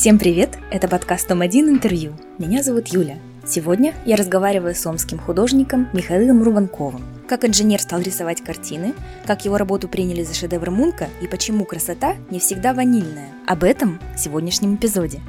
Всем привет! Это подкаст «Том-1 интервью». Меня зовут Юля. Сегодня я разговариваю с омским художником Михаилом Рубанковым. Как инженер стал рисовать картины, как его работу приняли за шедевр Мунка и почему красота не всегда ванильная. Об этом в сегодняшнем эпизоде.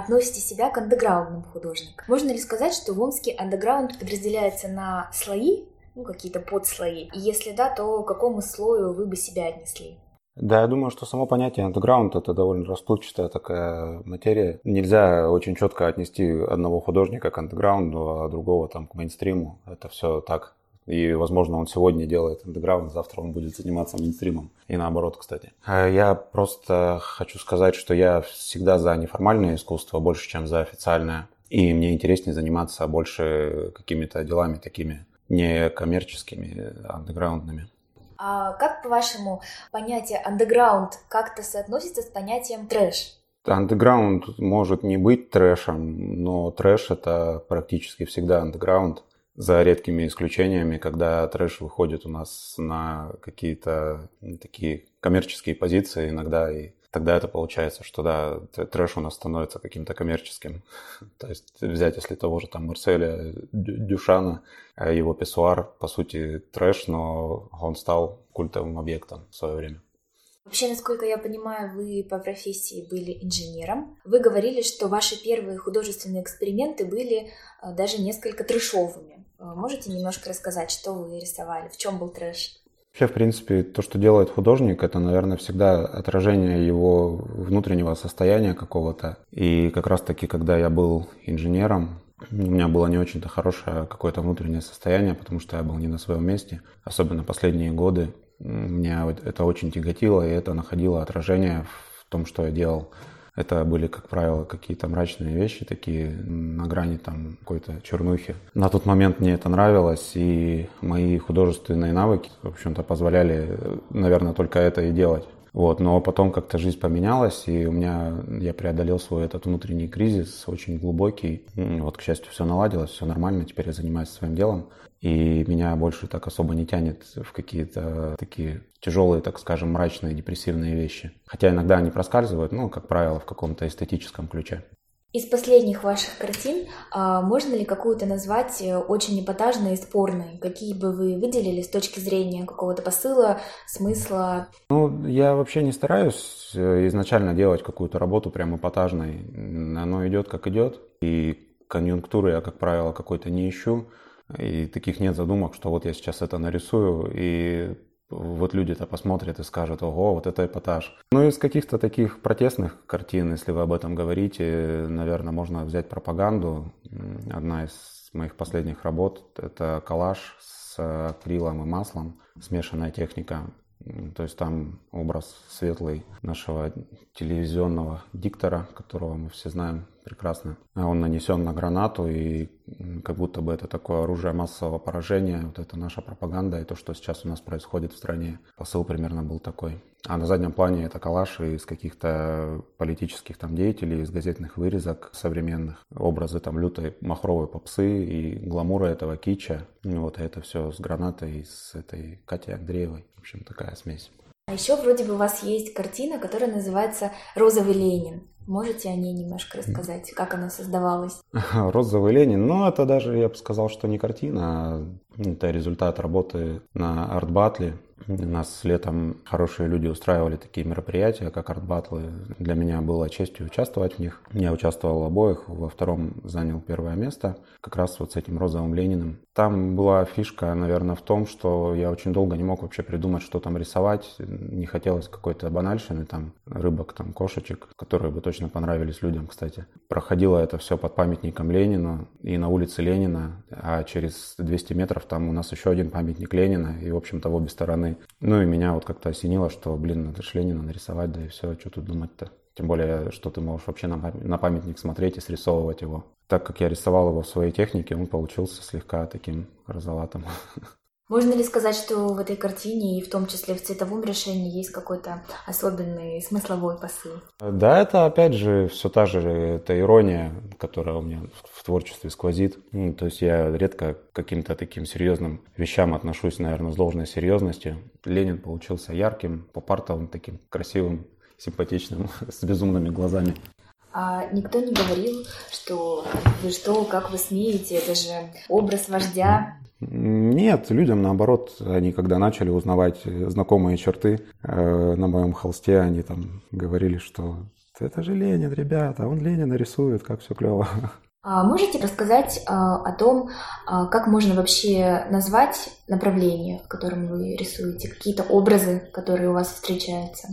Относите себя к андеграундным художникам. Можно ли сказать, что в Омске андеграунд подразделяется на слои, ну, какие-то подслои? И если да, то к какому слою вы бы себя отнесли? Да, я думаю, что само понятие андеграунд это довольно расплывчатая такая материя. Нельзя очень четко отнести одного художника к андеграунду, а другого там к мейнстриму. Это все так и, возможно, он сегодня делает андеграунд, завтра он будет заниматься мейнстримом. И наоборот, кстати. А я просто хочу сказать, что я всегда за неформальное искусство больше, чем за официальное. И мне интереснее заниматься больше какими-то делами такими некоммерческими, андеграундными. А как, по-вашему, понятие андеграунд как-то соотносится с понятием трэш? Андеграунд может не быть трэшем, но трэш это практически всегда андеграунд за редкими исключениями, когда трэш выходит у нас на какие-то такие коммерческие позиции иногда, и тогда это получается, что да, трэш у нас становится каким-то коммерческим. То есть взять, если того же там Марселя Дюшана, а его писсуар, по сути, трэш, но он стал культовым объектом в свое время. Вообще, насколько я понимаю, вы по профессии были инженером. Вы говорили, что ваши первые художественные эксперименты были э, даже несколько трэшовыми. Э, можете немножко рассказать, что вы рисовали, в чем был трэш? Вообще, в принципе, то, что делает художник, это, наверное, всегда отражение его внутреннего состояния какого-то. И как раз-таки, когда я был инженером, у меня было не очень-то хорошее какое-то внутреннее состояние, потому что я был не на своем месте, особенно последние годы. Меня это очень тяготило, и это находило отражение в том, что я делал. Это были, как правило, какие-то мрачные вещи, такие на грани там какой-то чернухи. На тот момент мне это нравилось, и мои художественные навыки, в общем-то, позволяли, наверное, только это и делать. Вот, но потом как-то жизнь поменялась, и у меня, я преодолел свой этот внутренний кризис, очень глубокий. Вот, к счастью, все наладилось, все нормально, теперь я занимаюсь своим делом. И меня больше так особо не тянет в какие-то такие тяжелые, так скажем, мрачные, депрессивные вещи. Хотя иногда они проскальзывают, ну, как правило, в каком-то эстетическом ключе. Из последних ваших картин а, можно ли какую-то назвать э, очень эпатажной и спорной? Какие бы вы выделили с точки зрения какого-то посыла, смысла? Ну, я вообще не стараюсь э, изначально делать какую-то работу прям эпатажной. Оно идет как идет, и конъюнктуры я, как правило, какой-то не ищу. И таких нет задумок, что вот я сейчас это нарисую, и вот люди-то посмотрят и скажут, ого, вот это эпатаж. Ну, из каких-то таких протестных картин, если вы об этом говорите, наверное, можно взять пропаганду. Одна из моих последних работ – это коллаж с акрилом и маслом, смешанная техника. То есть там образ светлый нашего телевизионного диктора, которого мы все знаем прекрасно. Он нанесен на гранату, и как будто бы это такое оружие массового поражения. Вот это наша пропаганда и то, что сейчас у нас происходит в стране. Посыл примерно был такой. А на заднем плане это калаш из каких-то политических там деятелей, из газетных вырезок современных. Образы там лютой махровой попсы и гламура этого кича. И вот это все с гранатой, с этой Катей Андреевой. В общем, такая смесь. А еще вроде бы у вас есть картина, которая называется «Розовый Ленин». Можете о ней немножко рассказать, как она создавалась? Розовый Ленин, ну это даже, я бы сказал, что не картина, а это результат работы на арт-батле у нас летом хорошие люди устраивали такие мероприятия, как арт-батлы. Для меня было честью участвовать в них. Я участвовал в обоих, во втором занял первое место, как раз вот с этим розовым Лениным. Там была фишка, наверное, в том, что я очень долго не мог вообще придумать, что там рисовать. Не хотелось какой-то банальщины, там, рыбок, там, кошечек, которые бы точно понравились людям, кстати. Проходило это все под памятником Ленина и на улице Ленина, а через 200 метров там у нас еще один памятник Ленина, и, в общем-то, в обе стороны ну и меня вот как-то осенило, что, блин, надо же Ленина нарисовать, да и все, что тут думать-то. Тем более, что ты можешь вообще на памятник смотреть и срисовывать его. Так как я рисовал его в своей технике, он получился слегка таким розоватым. Можно ли сказать, что в этой картине и в том числе в цветовом решении есть какой-то особенный смысловой посыл? Да, это опять же все та же это ирония, которая у меня в творчестве сквозит. Ну, то есть я редко к каким-то таким серьезным вещам отношусь, наверное, с должной серьезностью. Ленин получился ярким, попартовым, таким красивым, симпатичным, с безумными глазами. А никто не говорил, что вы что, как вы смеете, это же образ вождя. Нет, людям наоборот, они когда начали узнавать знакомые черты э, на моем холсте, они там говорили, что это же Ленин, ребята, он Ленина рисует, как все клево. А можете рассказать а, о том, а, как можно вообще назвать направление, в котором вы рисуете, какие-то образы, которые у вас встречаются,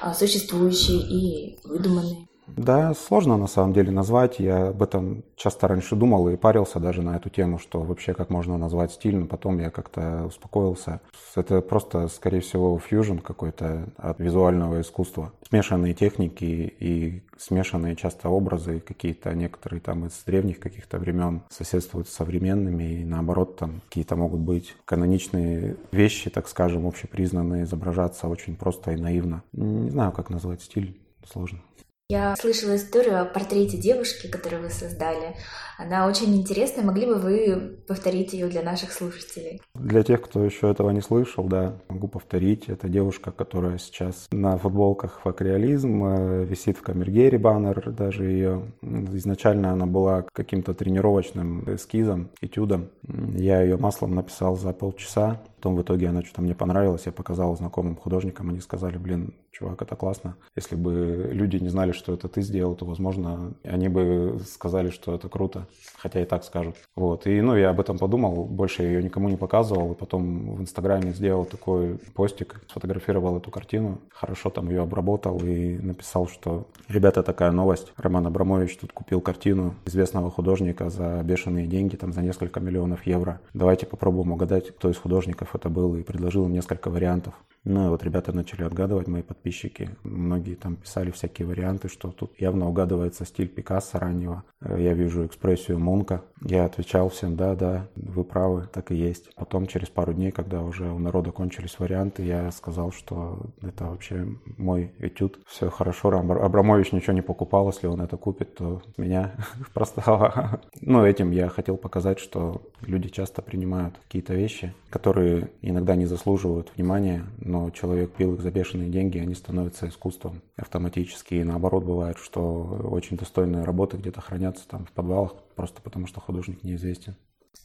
а, существующие и выдуманные? Да, сложно на самом деле назвать. Я об этом часто раньше думал и парился даже на эту тему, что вообще как можно назвать стиль, но потом я как-то успокоился. Это просто, скорее всего, фьюжн какой-то от визуального искусства. Смешанные техники и смешанные часто образы, какие-то некоторые там из древних каких-то времен соседствуют с современными, и наоборот там какие-то могут быть каноничные вещи, так скажем, общепризнанные, изображаться очень просто и наивно. Не знаю, как назвать стиль, сложно. Я слышала историю о портрете девушки, которую вы создали. Она очень интересная. Могли бы вы повторить ее для наших слушателей? Для тех, кто еще этого не слышал, да, могу повторить. Это девушка, которая сейчас на футболках «Факреализм», э, висит в камергере баннер даже ее. Изначально она была каким-то тренировочным эскизом, этюдом. Я ее маслом написал за полчаса. Потом в итоге она что-то мне понравилась, я показал знакомым художникам, они сказали, блин, чувак, это классно. Если бы люди не знали, что это ты сделал, то, возможно, они бы сказали, что это круто, хотя и так скажут. Вот, и, ну, я об этом подумал, больше ее никому не показывал, и потом в Инстаграме сделал такой постик, сфотографировал эту картину, хорошо там ее обработал и написал, что, ребята, такая новость, Роман Абрамович тут купил картину известного художника за бешеные деньги, там, за несколько миллионов евро. Давайте попробуем угадать, кто из художников это был и предложил несколько вариантов. Ну и вот ребята начали отгадывать, мои подписчики. Многие там писали всякие варианты, что тут явно угадывается стиль Пикассо раннего. Э, я вижу экспрессию Мунка. Я отвечал всем, да, да, вы правы, так и есть. Потом через пару дней, когда уже у народа кончились варианты, я сказал, что это вообще мой этюд. Все хорошо, Абрамович ничего не покупал, если он это купит, то меня простало. Ну, этим я хотел показать, что люди часто принимают какие-то вещи, которые иногда не заслуживают внимания, но человек пил их за бешеные деньги, они становятся искусством автоматически. И наоборот бывает, что очень достойные работы где-то хранятся там в подвалах, просто потому что художник неизвестен.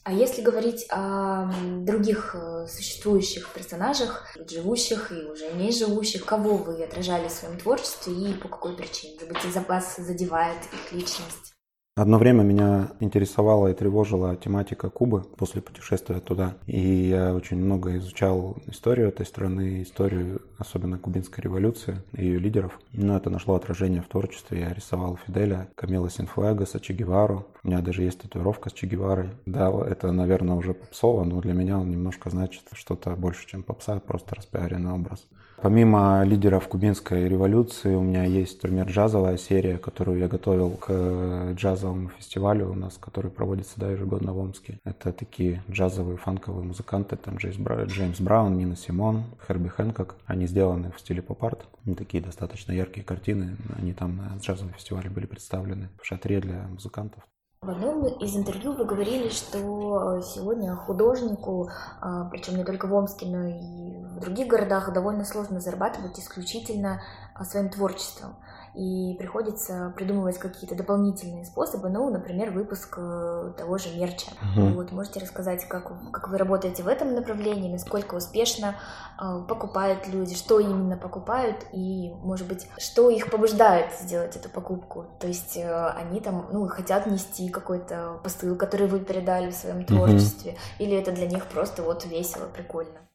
А если говорить о других э, существующих персонажах, живущих и уже не живущих, кого вы отражали в своем творчестве и по какой причине? Может быть, вас задевает их личность? Одно время меня интересовала и тревожила тематика Кубы после путешествия туда. И я очень много изучал историю этой страны, историю особенно кубинской революции и ее лидеров. Но это нашло отражение в творчестве. Я рисовал Фиделя, Камила Синфуэгаса, Че Гевару. У меня даже есть татуировка с Че Геварой. Да, это, наверное, уже попсово, но для меня он немножко значит что-то больше, чем попса, просто распиаренный образ. Помимо лидеров кубинской революции, у меня есть, например, джазовая серия, которую я готовил к джазовому фестивалю у нас, который проводится да, ежегодно в Омске. Это такие джазовые, фанковые музыканты, там Джеймс, Бра... Джеймс Браун, Нина Симон, Херби Хэнкок. Они сделаны в стиле поп-арт. Такие достаточно яркие картины. Они там на джазовом фестивале были представлены в шатре для музыкантов. В одном из интервью вы говорили, что сегодня художнику, а, причем не только в Омске, но и в других городах, довольно сложно зарабатывать исключительно а, своим творчеством и приходится придумывать какие-то дополнительные способы, ну, например, выпуск э, того же мерча. Угу. Вот, можете рассказать, как, как вы работаете в этом направлении, насколько успешно э, покупают люди, что именно покупают и, может быть, что их побуждает сделать эту покупку. То есть э, они там, ну, хотят нести какой-то посыл, который вы передали в своем творчестве, угу. или это для них просто вот весело, прикольно.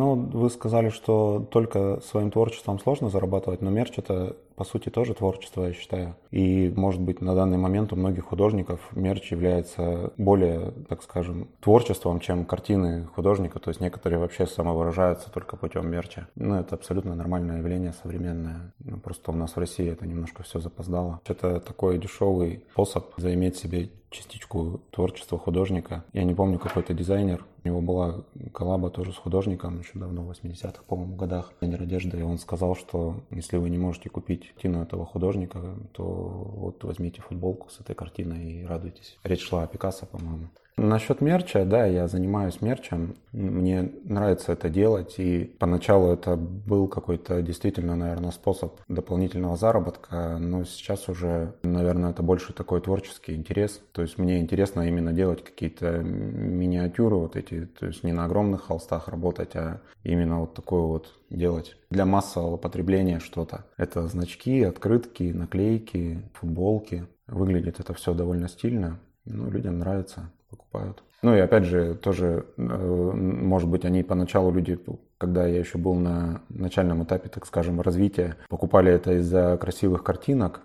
Ну, вы сказали, что только своим творчеством сложно зарабатывать, но мерч это по сути, тоже творчество, я считаю. И, может быть, на данный момент у многих художников мерч является более, так скажем, творчеством, чем картины художника. То есть некоторые вообще самовыражаются только путем мерча. Ну, это абсолютно нормальное явление современное. Ну, просто у нас в России это немножко все запоздало. Это такой дешевый способ заиметь себе частичку творчества художника. Я не помню, какой-то дизайнер. У него была коллаба тоже с художником еще давно, в 80-х, по-моему, годах. Дизайнер одежды. И он сказал, что если вы не можете купить картину этого художника, то вот возьмите футболку с этой картиной и радуйтесь. Речь шла о Пикассо, по-моему. Насчет мерча, да, я занимаюсь мерчем. Мне нравится это делать. И поначалу это был какой-то действительно, наверное, способ дополнительного заработка. Но сейчас уже, наверное, это больше такой творческий интерес. То есть мне интересно именно делать какие-то миниатюры вот эти. То есть не на огромных холстах работать, а именно вот такое вот делать для массового потребления что-то. Это значки, открытки, наклейки, футболки. Выглядит это все довольно стильно. Ну, людям нравится покупают. Ну и опять же, тоже, э, может быть, они поначалу люди, когда я еще был на начальном этапе, так скажем, развития, покупали это из-за красивых картинок,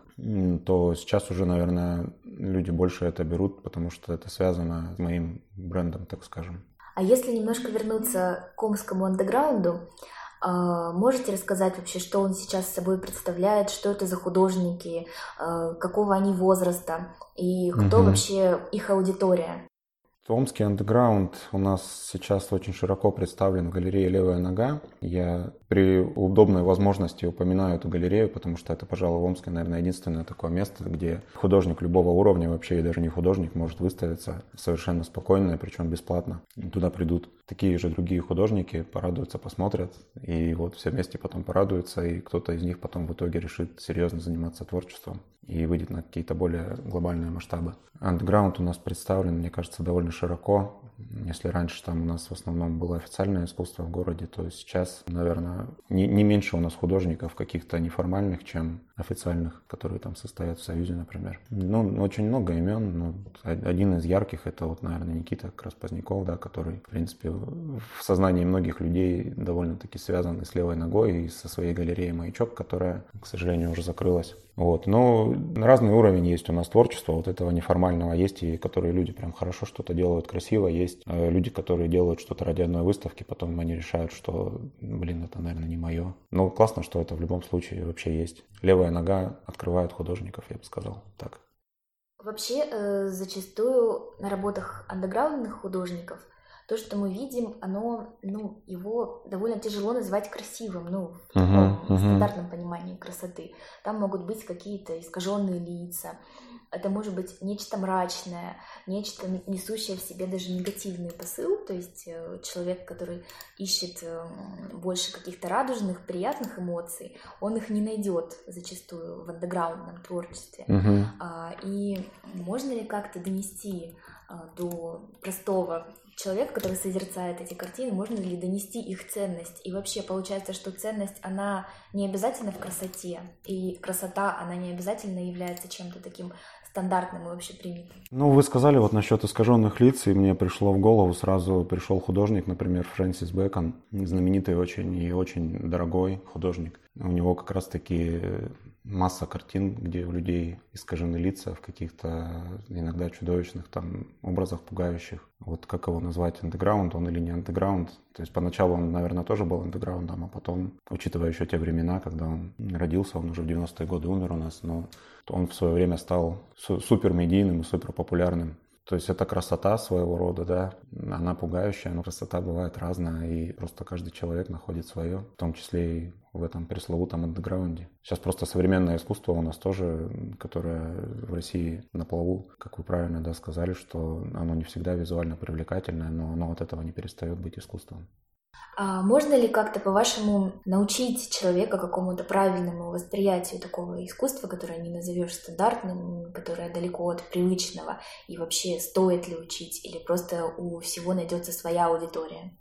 то сейчас уже, наверное, люди больше это берут, потому что это связано с моим брендом, так скажем. А если немножко вернуться к омскому андеграунду, а, Можете рассказать вообще, что он сейчас собой представляет, что это за художники, а, какого они возраста и кто угу. вообще их аудитория? Омский андеграунд у нас сейчас очень широко представлен в галерее «Левая нога». Я при удобной возможности упоминаю эту галерею, потому что это, пожалуй, в Омске, наверное, единственное такое место, где художник любого уровня, вообще и даже не художник, может выставиться совершенно спокойно, причем бесплатно. И туда придут такие же другие художники, порадуются, посмотрят, и вот все вместе потом порадуются, и кто-то из них потом в итоге решит серьезно заниматься творчеством и выйдет на какие-то более глобальные масштабы. Андеграунд у нас представлен, мне кажется, довольно широко. Если раньше там у нас в основном было официальное искусство в городе, то сейчас, наверное, не, не меньше у нас художников каких-то неформальных, чем официальных, которые там состоят в Союзе, например. Ну, очень много имен, но один из ярких это вот, наверное, Никита Краспоздняков, да, который, в принципе, в сознании многих людей довольно-таки связан и с левой ногой, и со своей галереей «Маячок», которая, к сожалению, уже закрылась. Вот. Но разный уровень есть у нас творчества, вот этого неформального есть, и которые люди прям хорошо что-то делают красиво, есть э, люди, которые делают что-то ради одной выставки, потом они решают, что, блин, это, наверное, не мое. Но классно, что это в любом случае вообще есть. Левая нога открывает художников, я бы сказал так. Вообще, э, зачастую на работах андеграундных художников – то, что мы видим, оно, ну, его довольно тяжело назвать красивым, ну, в uh-huh, uh-huh. стандартном понимании красоты. Там могут быть какие-то искаженные лица, это может быть нечто мрачное, нечто несущее в себе даже негативный посыл, то есть э, человек, который ищет э, больше каких-то радужных, приятных эмоций, он их не найдет зачастую в андеграундном творчестве. Uh-huh. И можно ли как-то донести до простого человека, который созерцает эти картины, можно ли донести их ценность. И вообще получается, что ценность, она не обязательно в красоте, и красота, она не обязательно является чем-то таким стандартным и общепринятым. Ну, вы сказали вот насчет искаженных лиц, и мне пришло в голову сразу пришел художник, например, Фрэнсис Бэкон, знаменитый очень и очень дорогой художник. У него как раз-таки масса картин, где у людей искажены лица в каких-то иногда чудовищных там образах пугающих. Вот как его назвать, андеграунд он или не андеграунд. То есть поначалу он, наверное, тоже был андеграундом, а потом, учитывая еще те времена, когда он родился, он уже в 90-е годы умер у нас, но он в свое время стал супер медийным и супер популярным. То есть это красота своего рода, да, она пугающая, но красота бывает разная, и просто каждый человек находит свое, в том числе и в этом пресловутом андеграунде. Сейчас просто современное искусство у нас тоже, которое в России на плаву, как вы правильно да, сказали, что оно не всегда визуально привлекательное, но оно от этого не перестает быть искусством. А можно ли как-то, по-вашему, научить человека какому-то правильному восприятию такого искусства, которое не назовешь стандартным, которое далеко от привычного, и вообще стоит ли учить, или просто у всего найдется своя аудитория?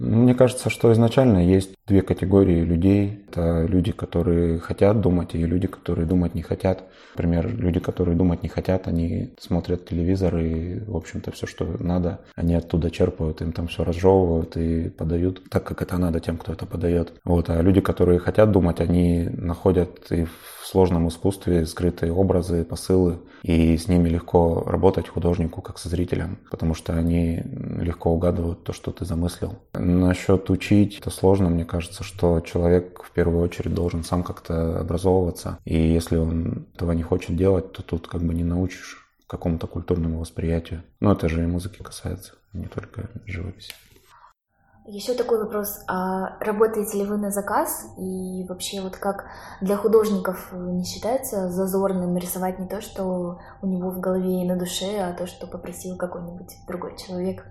Мне кажется, что изначально есть две категории людей. Это люди, которые хотят думать, и люди, которые думать не хотят. Например, люди, которые думать не хотят, они смотрят телевизор и, в общем-то, все, что надо, они оттуда черпают, им там все разжевывают и подают так, как это надо тем, кто это подает. Вот. А люди, которые хотят думать, они находят и в сложном искусстве скрытые образы, посылы, и с ними легко работать художнику как со зрителем, потому что они легко угадывают то, что ты замыслил. Насчет учить, это сложно, мне кажется, что человек в первую очередь должен сам как-то образовываться, и если он этого не хочет делать, то тут как бы не научишь какому-то культурному восприятию. Но это же и музыки касается, не только живописи. Еще такой вопрос. А работаете ли вы на заказ? И вообще вот как для художников не считается зазорным рисовать не то, что у него в голове и на душе, а то, что попросил какой-нибудь другой человек?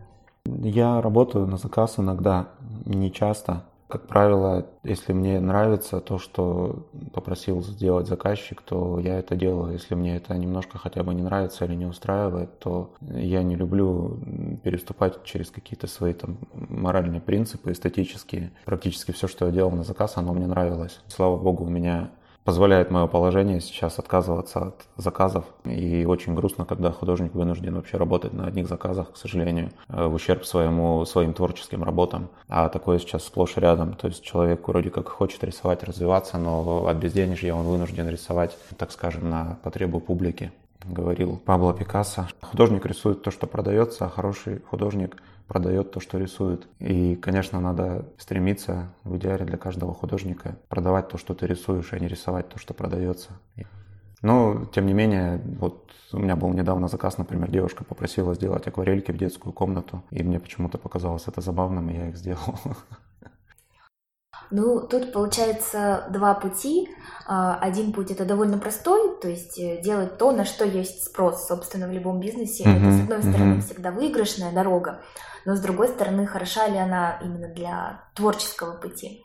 Я работаю на заказ иногда, не часто. Как правило, если мне нравится то, что попросил сделать заказчик, то я это делаю. Если мне это немножко хотя бы не нравится или не устраивает, то я не люблю переступать через какие-то свои там моральные принципы, эстетические. Практически все, что я делал на заказ, оно мне нравилось. Слава богу, у меня позволяет мое положение сейчас отказываться от заказов. И очень грустно, когда художник вынужден вообще работать на одних заказах, к сожалению, э, в ущерб своему, своим творческим работам. А такое сейчас сплошь и рядом. То есть человек вроде как хочет рисовать, развиваться, но от безденежья он вынужден рисовать, так скажем, на потребу публики говорил Пабло Пикассо. Художник рисует то, что продается, а хороший художник продает то, что рисует. И, конечно, надо стремиться в идеале для каждого художника продавать то, что ты рисуешь, а не рисовать то, что продается. Но, тем не менее, вот у меня был недавно заказ, например, девушка попросила сделать акварельки в детскую комнату, и мне почему-то показалось это забавным, и я их сделал. Ну, тут получается два пути. А, один путь это довольно простой, то есть э, делать то, на что есть спрос, собственно, в любом бизнесе. Mm-hmm. Это, с одной стороны, mm-hmm. всегда выигрышная дорога, но с другой стороны, хороша ли она именно для творческого пути.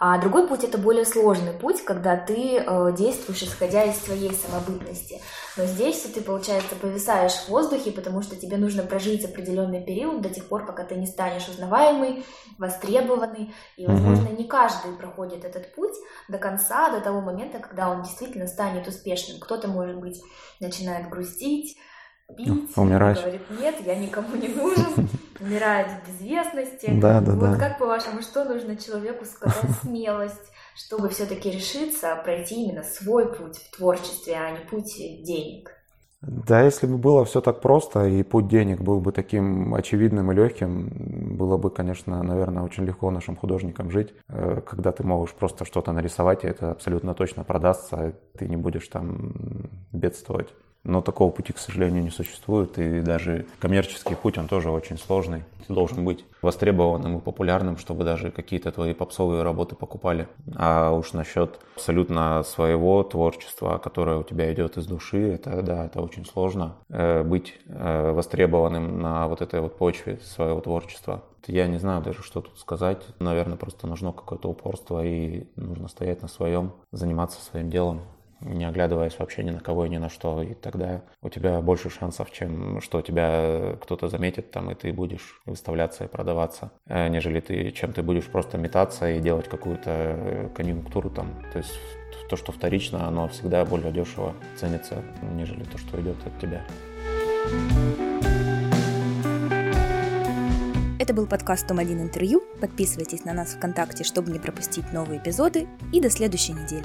А другой путь это более сложный путь, когда ты э, действуешь исходя из своей самобытности. Но здесь ты, получается, повисаешь в воздухе, потому что тебе нужно прожить определенный период до тех пор, пока ты не станешь узнаваемый, востребованный. И, возможно, не каждый проходит этот путь до конца, до того момента, когда он действительно станет успешным. Кто-то, может быть, начинает грустить, пить, умирать. говорит, нет, я никому не нужен, умирает в безвестности. Да, да, вот да. как по-вашему, что нужно человеку сказать смелость, чтобы все-таки решиться пройти именно свой путь в творчестве, а не путь денег? Да, если бы было все так просто, и путь денег был бы таким очевидным и легким, было бы, конечно, наверное, очень легко нашим художникам жить, э, когда ты можешь просто что-то нарисовать, и это абсолютно точно продастся, ты не будешь там бедствовать. Но такого пути, к сожалению, не существует. И даже коммерческий путь, он тоже очень сложный. Ты должен быть востребованным и популярным, чтобы даже какие-то твои попсовые работы покупали. А уж насчет абсолютно своего творчества, которое у тебя идет из души, это да, это очень сложно. Э, быть э, востребованным на вот этой вот почве своего творчества. Я не знаю даже, что тут сказать. Наверное, просто нужно какое-то упорство и нужно стоять на своем, заниматься своим делом не оглядываясь вообще ни на кого и ни на что. И тогда у тебя больше шансов, чем что тебя кто-то заметит там, и ты будешь выставляться и продаваться, э, нежели ты, чем ты будешь просто метаться и делать какую-то э, конъюнктуру там. То есть то, что вторично, оно всегда более дешево ценится, нежели то, что идет от тебя. Это был подкаст «Том-1 интервью». Подписывайтесь на нас ВКонтакте, чтобы не пропустить новые эпизоды. И до следующей недели.